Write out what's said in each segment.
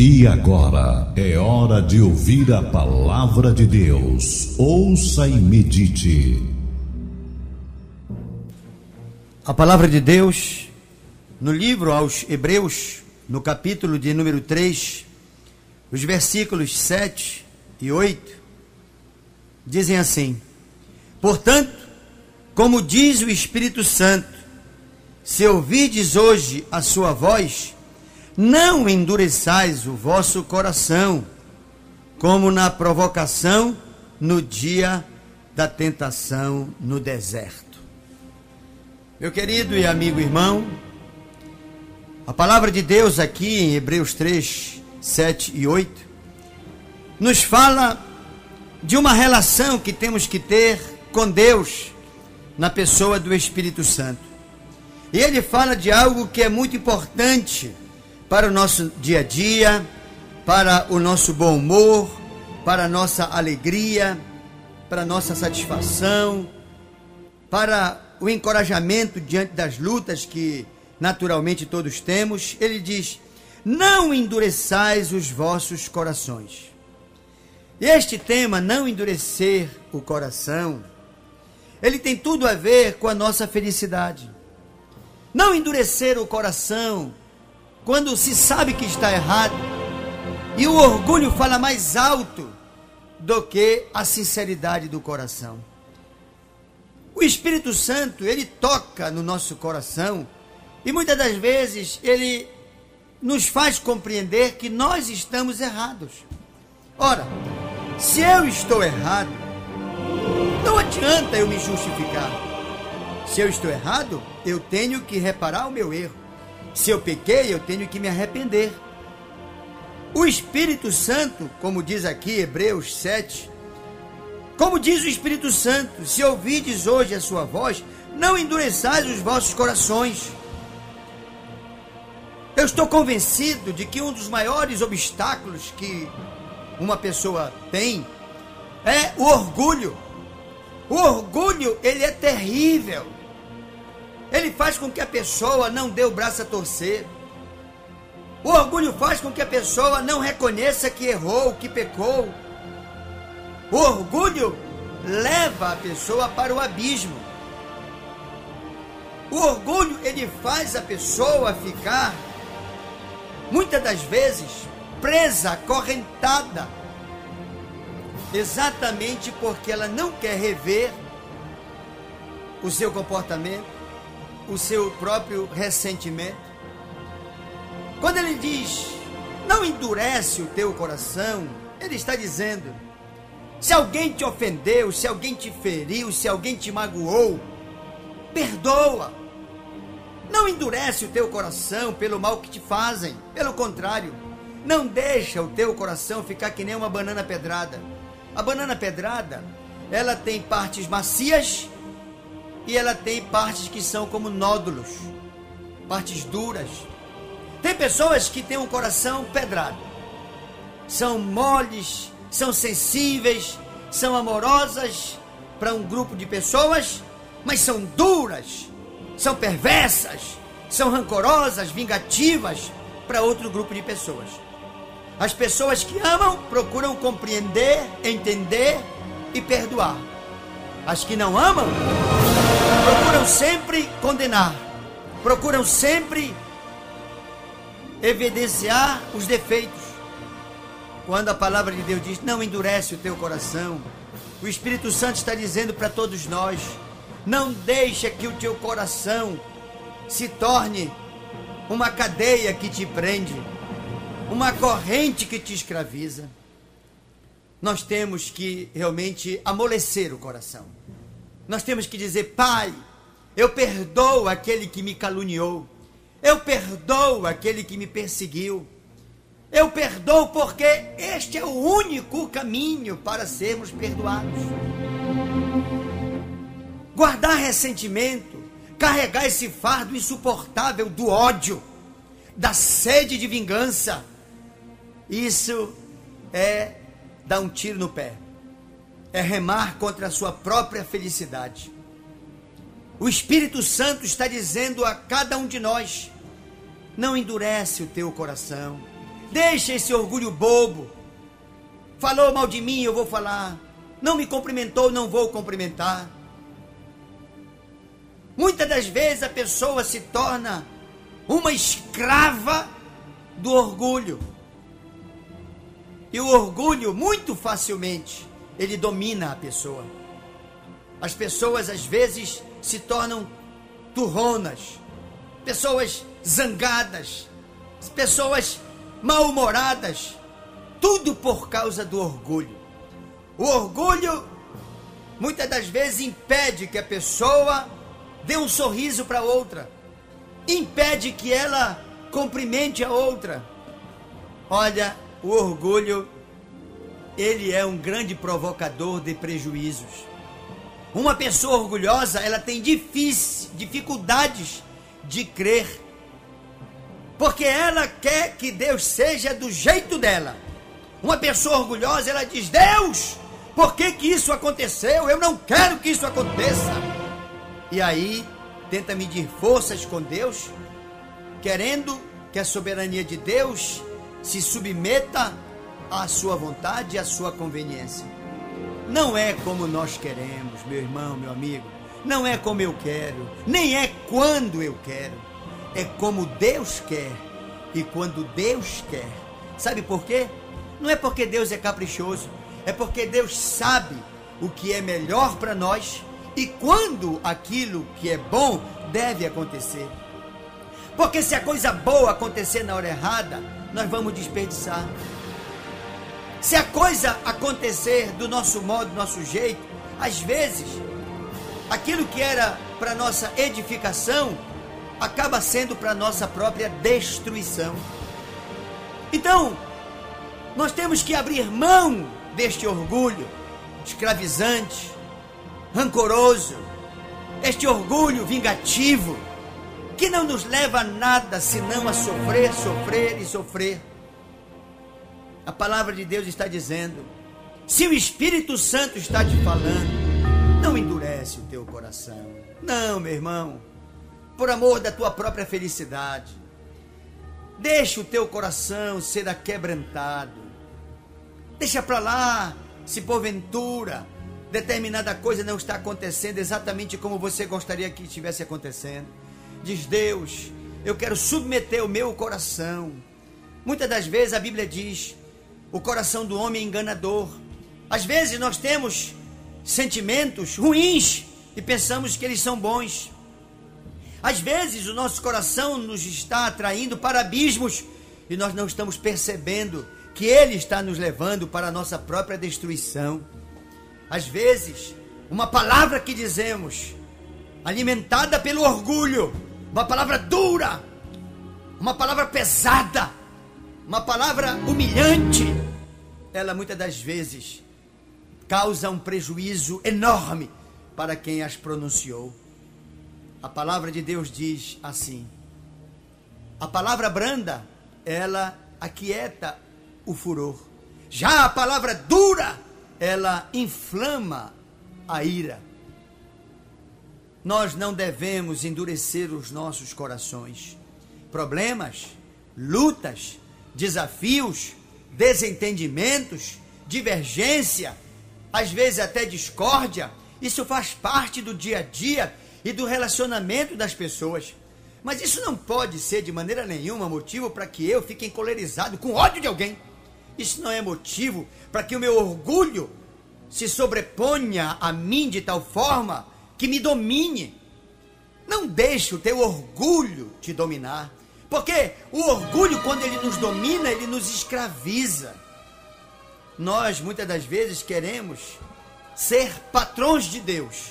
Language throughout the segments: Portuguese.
E agora é hora de ouvir a palavra de Deus. Ouça e medite. A palavra de Deus, no livro aos Hebreus, no capítulo de número 3, os versículos 7 e 8, dizem assim: Portanto, como diz o Espírito Santo, se ouvides hoje a sua voz, não endureçais o vosso coração, como na provocação no dia da tentação no deserto. Meu querido e amigo irmão, a palavra de Deus aqui em Hebreus 3, 7 e 8, nos fala de uma relação que temos que ter com Deus na pessoa do Espírito Santo. E ele fala de algo que é muito importante para o nosso dia a dia, para o nosso bom humor, para a nossa alegria, para a nossa satisfação, para o encorajamento diante das lutas que naturalmente todos temos. Ele diz: Não endureçais os vossos corações. Este tema, não endurecer o coração, ele tem tudo a ver com a nossa felicidade. Não endurecer o coração quando se sabe que está errado. E o orgulho fala mais alto do que a sinceridade do coração. O Espírito Santo, ele toca no nosso coração e muitas das vezes ele nos faz compreender que nós estamos errados. Ora, se eu estou errado, não adianta eu me justificar. Se eu estou errado, eu tenho que reparar o meu erro. Se eu pequei, eu tenho que me arrepender. O Espírito Santo, como diz aqui Hebreus 7, como diz o Espírito Santo, se ouvides hoje a sua voz, não endureçais os vossos corações. Eu estou convencido de que um dos maiores obstáculos que uma pessoa tem é o orgulho. O orgulho, ele é terrível. Ele faz com que a pessoa não dê o braço a torcer. O orgulho faz com que a pessoa não reconheça que errou, que pecou. O orgulho leva a pessoa para o abismo. O orgulho ele faz a pessoa ficar muitas das vezes presa, acorrentada, exatamente porque ela não quer rever o seu comportamento, o seu próprio ressentimento. Quando ele diz, não endurece o teu coração, ele está dizendo, se alguém te ofendeu, se alguém te feriu, se alguém te magoou, perdoa. Não endurece o teu coração pelo mal que te fazem. Pelo contrário, não deixa o teu coração ficar que nem uma banana pedrada. A banana pedrada, ela tem partes macias e ela tem partes que são como nódulos, partes duras. Tem pessoas que têm um coração pedrado, são moles, são sensíveis, são amorosas para um grupo de pessoas, mas são duras, são perversas, são rancorosas, vingativas para outro grupo de pessoas. As pessoas que amam procuram compreender, entender e perdoar. As que não amam procuram sempre condenar, procuram sempre evidenciar os defeitos. Quando a palavra de Deus diz: Não endurece o teu coração, o Espírito Santo está dizendo para todos nós: Não deixa que o teu coração se torne uma cadeia que te prende, uma corrente que te escraviza. Nós temos que realmente amolecer o coração nós temos que dizer: Pai, eu perdoo aquele que me caluniou, eu perdoo aquele que me perseguiu, eu perdoo porque este é o único caminho para sermos perdoados. Guardar ressentimento, carregar esse fardo insuportável do ódio, da sede de vingança, isso é dar um tiro no pé é remar contra a sua própria felicidade. O Espírito Santo está dizendo a cada um de nós: não endurece o teu coração. Deixa esse orgulho bobo. Falou mal de mim, eu vou falar. Não me cumprimentou, não vou cumprimentar. Muitas das vezes a pessoa se torna uma escrava do orgulho. E o orgulho, muito facilmente, ele domina a pessoa. As pessoas às vezes se tornam turronas, pessoas zangadas, pessoas mal-humoradas, tudo por causa do orgulho. O orgulho muitas das vezes impede que a pessoa dê um sorriso para outra, impede que ela cumprimente a outra. Olha, o orgulho ele é um grande provocador de prejuízos. Uma pessoa orgulhosa, ela tem difícil, dificuldades de crer. Porque ela quer que Deus seja do jeito dela. Uma pessoa orgulhosa, ela diz: Deus, por que, que isso aconteceu? Eu não quero que isso aconteça. E aí, tenta medir forças com Deus, querendo que a soberania de Deus se submeta à sua vontade e à sua conveniência. Não é como nós queremos, meu irmão, meu amigo. Não é como eu quero, nem é quando eu quero. É como Deus quer e quando Deus quer. Sabe por quê? Não é porque Deus é caprichoso, é porque Deus sabe o que é melhor para nós e quando aquilo que é bom deve acontecer. Porque se a coisa boa acontecer na hora errada, nós vamos desperdiçar. Se a coisa acontecer do nosso modo, do nosso jeito, às vezes, aquilo que era para nossa edificação acaba sendo para nossa própria destruição. Então, nós temos que abrir mão deste orgulho escravizante, rancoroso, este orgulho vingativo, que não nos leva a nada senão a sofrer, sofrer e sofrer. A palavra de Deus está dizendo: se o Espírito Santo está te falando, não endurece o teu coração. Não, meu irmão, por amor da tua própria felicidade. Deixa o teu coração ser aquebrantado. Deixa para lá, se porventura determinada coisa não está acontecendo exatamente como você gostaria que estivesse acontecendo. Diz Deus, eu quero submeter o meu coração. Muitas das vezes a Bíblia diz: o coração do homem é enganador. Às vezes nós temos sentimentos ruins e pensamos que eles são bons. Às vezes o nosso coração nos está atraindo para abismos e nós não estamos percebendo que ele está nos levando para a nossa própria destruição. Às vezes, uma palavra que dizemos, alimentada pelo orgulho, uma palavra dura, uma palavra pesada, uma palavra humilhante, ela muitas das vezes causa um prejuízo enorme para quem as pronunciou. A palavra de Deus diz assim: a palavra branda, ela aquieta o furor. Já a palavra dura, ela inflama a ira. Nós não devemos endurecer os nossos corações. Problemas, lutas, desafios, desentendimentos, divergência, às vezes até discórdia. Isso faz parte do dia a dia e do relacionamento das pessoas. Mas isso não pode ser de maneira nenhuma motivo para que eu fique encolerizado com ódio de alguém. Isso não é motivo para que o meu orgulho se sobreponha a mim de tal forma que me domine. Não deixe o teu orgulho te dominar. Porque o orgulho, quando ele nos domina, ele nos escraviza. Nós, muitas das vezes, queremos ser patrões de Deus.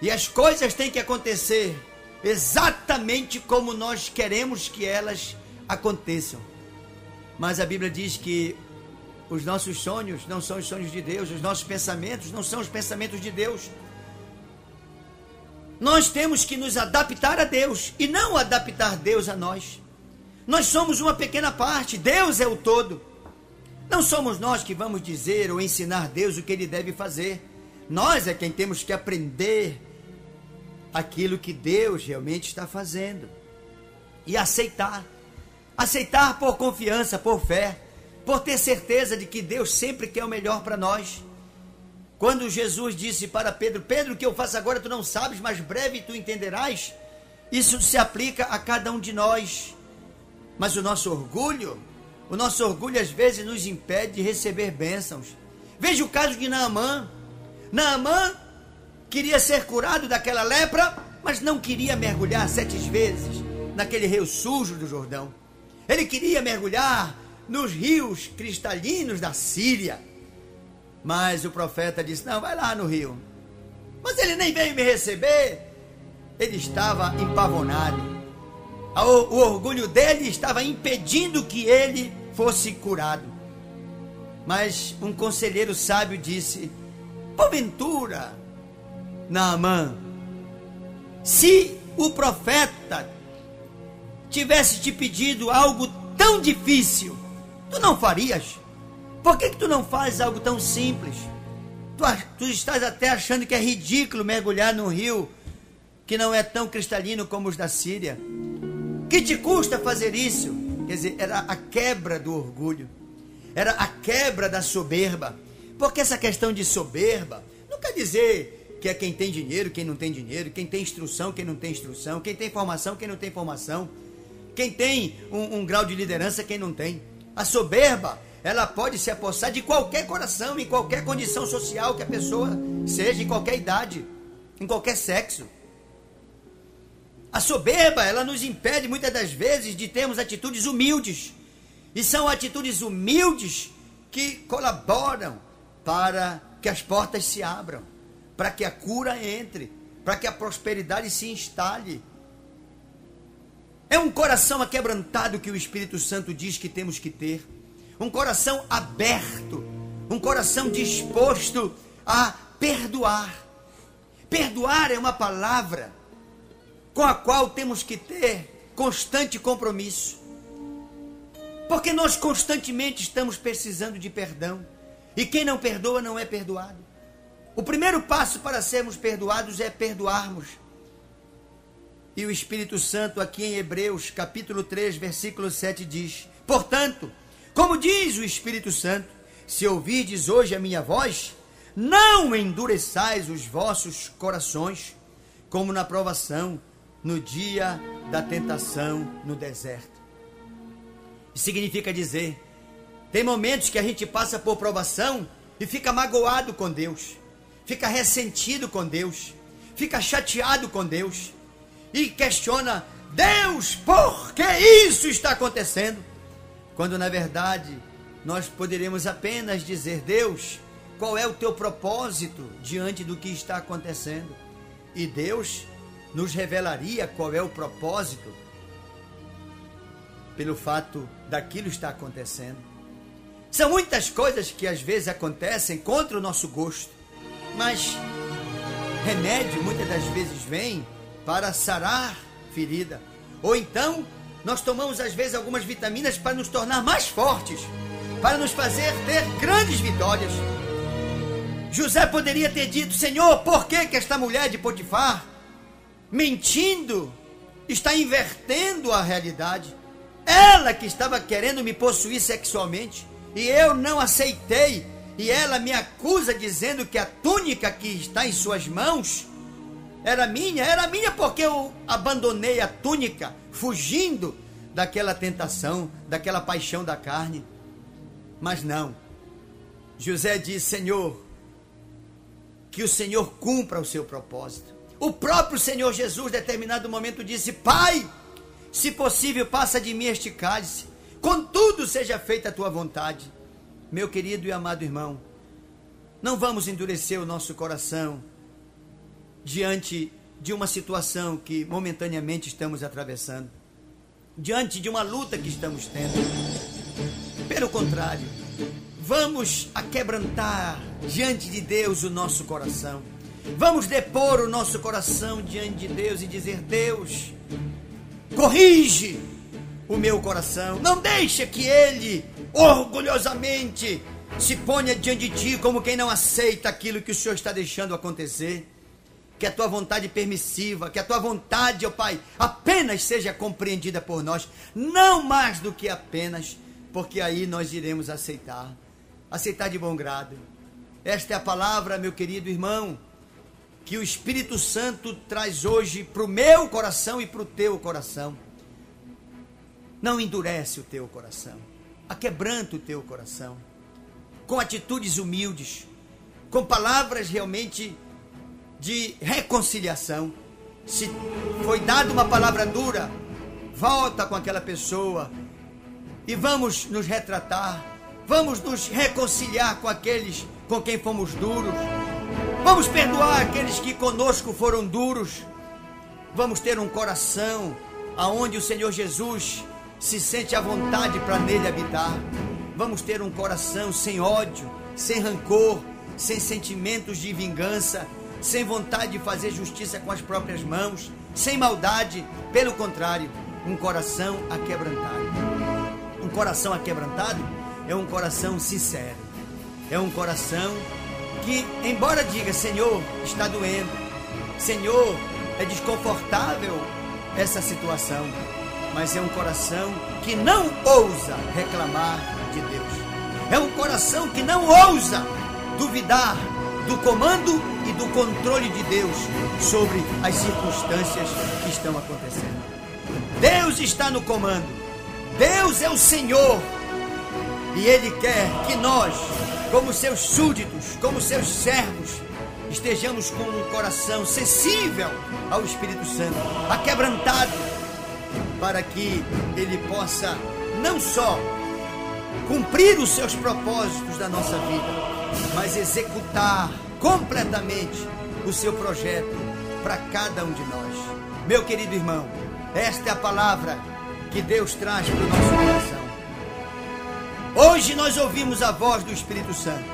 E as coisas têm que acontecer exatamente como nós queremos que elas aconteçam. Mas a Bíblia diz que os nossos sonhos não são os sonhos de Deus, os nossos pensamentos não são os pensamentos de Deus. Nós temos que nos adaptar a Deus e não adaptar Deus a nós. Nós somos uma pequena parte, Deus é o todo. Não somos nós que vamos dizer ou ensinar Deus o que ele deve fazer. Nós é quem temos que aprender aquilo que Deus realmente está fazendo e aceitar. Aceitar por confiança, por fé, por ter certeza de que Deus sempre quer o melhor para nós. Quando Jesus disse para Pedro: Pedro, o que eu faço agora tu não sabes, mas breve tu entenderás. Isso se aplica a cada um de nós. Mas o nosso orgulho, o nosso orgulho às vezes nos impede de receber bênçãos. Veja o caso de Naamã. Naamã queria ser curado daquela lepra, mas não queria mergulhar sete vezes naquele rio sujo do Jordão. Ele queria mergulhar nos rios cristalinos da Síria. Mas o profeta disse: Não, vai lá no rio. Mas ele nem veio me receber. Ele estava empavonado. O, orgulho dele estava impedindo que ele fosse curado. Mas um conselheiro sábio disse: Porventura, Naamã, se o profeta tivesse te pedido algo tão difícil, tu não farias? Por que, que tu não fazes algo tão simples? Tu, tu estás até achando que é ridículo mergulhar num rio que não é tão cristalino como os da Síria. Que te custa fazer isso? Quer dizer, era a quebra do orgulho, era a quebra da soberba. Porque essa questão de soberba não quer dizer que é quem tem dinheiro, quem não tem dinheiro, quem tem instrução, quem não tem instrução, quem tem formação, quem não tem formação, quem tem um, um grau de liderança, quem não tem. A soberba ela pode se apossar de qualquer coração, em qualquer condição social que a pessoa seja, em qualquer idade, em qualquer sexo. A soberba, ela nos impede muitas das vezes de termos atitudes humildes. E são atitudes humildes que colaboram para que as portas se abram, para que a cura entre, para que a prosperidade se instale. É um coração aquebrantado que o Espírito Santo diz que temos que ter um coração aberto, um coração disposto a perdoar. Perdoar é uma palavra com a qual temos que ter constante compromisso. Porque nós constantemente estamos precisando de perdão. E quem não perdoa não é perdoado. O primeiro passo para sermos perdoados é perdoarmos. E o Espírito Santo, aqui em Hebreus, capítulo 3, versículo 7, diz: Portanto, como diz o Espírito Santo: Se ouvirdes hoje a minha voz, não endureçais os vossos corações, como na provação, no dia da tentação no deserto. Significa dizer: tem momentos que a gente passa por provação e fica magoado com Deus, fica ressentido com Deus, fica chateado com Deus e questiona: Deus, por que isso está acontecendo? Quando na verdade nós poderíamos apenas dizer: Deus, qual é o teu propósito diante do que está acontecendo? E Deus nos revelaria qual é o propósito pelo fato daquilo estar acontecendo. São muitas coisas que às vezes acontecem contra o nosso gosto, mas remédio muitas das vezes vem para sarar ferida, ou então nós tomamos às vezes algumas vitaminas para nos tornar mais fortes, para nos fazer ter grandes vitórias. José poderia ter dito: Senhor, por que, que esta mulher de Potifar, mentindo, está invertendo a realidade? Ela que estava querendo me possuir sexualmente e eu não aceitei, e ela me acusa dizendo que a túnica que está em suas mãos era minha, era minha porque eu abandonei a túnica, fugindo daquela tentação, daquela paixão da carne. Mas não. José diz: Senhor, que o Senhor cumpra o seu propósito. O próprio Senhor Jesus, em determinado momento, disse: Pai, se possível, passa de mim este cálice, contudo seja feita a tua vontade. Meu querido e amado irmão, não vamos endurecer o nosso coração diante de uma situação que momentaneamente estamos atravessando, diante de uma luta que estamos tendo. Pelo contrário, vamos aquebrantar diante de Deus o nosso coração. Vamos depor o nosso coração diante de Deus e dizer: Deus, corrige o meu coração. Não deixa que ele orgulhosamente se ponha diante de ti como quem não aceita aquilo que o Senhor está deixando acontecer. Que a tua vontade permissiva, que a tua vontade, ó Pai, apenas seja compreendida por nós, não mais do que apenas, porque aí nós iremos aceitar, aceitar de bom grado. Esta é a palavra, meu querido irmão, que o Espírito Santo traz hoje para o meu coração e para o teu coração. Não endurece o teu coração, aquebranta o teu coração, com atitudes humildes, com palavras realmente de reconciliação. Se foi dada uma palavra dura, volta com aquela pessoa. E vamos nos retratar, vamos nos reconciliar com aqueles com quem fomos duros, vamos perdoar aqueles que conosco foram duros, vamos ter um coração aonde o Senhor Jesus se sente à vontade para nele habitar. Vamos ter um coração sem ódio, sem rancor, sem sentimentos de vingança, sem vontade de fazer justiça com as próprias mãos, sem maldade, pelo contrário, um coração aquebrantado. Um coração aquebrantado é um coração sincero, é um coração que, embora diga Senhor, está doendo, Senhor, é desconfortável essa situação, mas é um coração que não ousa reclamar de Deus. É um coração que não ousa duvidar do comando e do controle de Deus sobre as circunstâncias que estão acontecendo. Deus está no comando. Deus é o Senhor. E Ele quer que nós, como seus súditos, como seus servos, estejamos com um coração sensível ao Espírito Santo, aquebrantado, para que Ele possa não só cumprir os seus propósitos da nossa vida, mas executar completamente o seu projeto para cada um de nós. Meu querido irmão, esta é a palavra que Deus traz para o nosso coração. Hoje nós ouvimos a voz do Espírito Santo.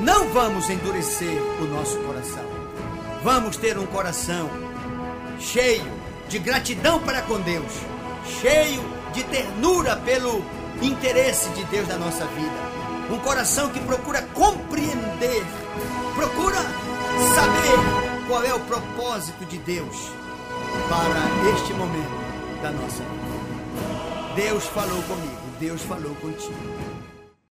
Não vamos endurecer o nosso coração. Vamos ter um coração cheio de gratidão para com Deus, cheio de ternura pelo interesse de Deus na nossa vida. Um coração que procura compreender, procura saber qual é o propósito de Deus para este momento da nossa vida. Deus falou comigo, Deus falou contigo.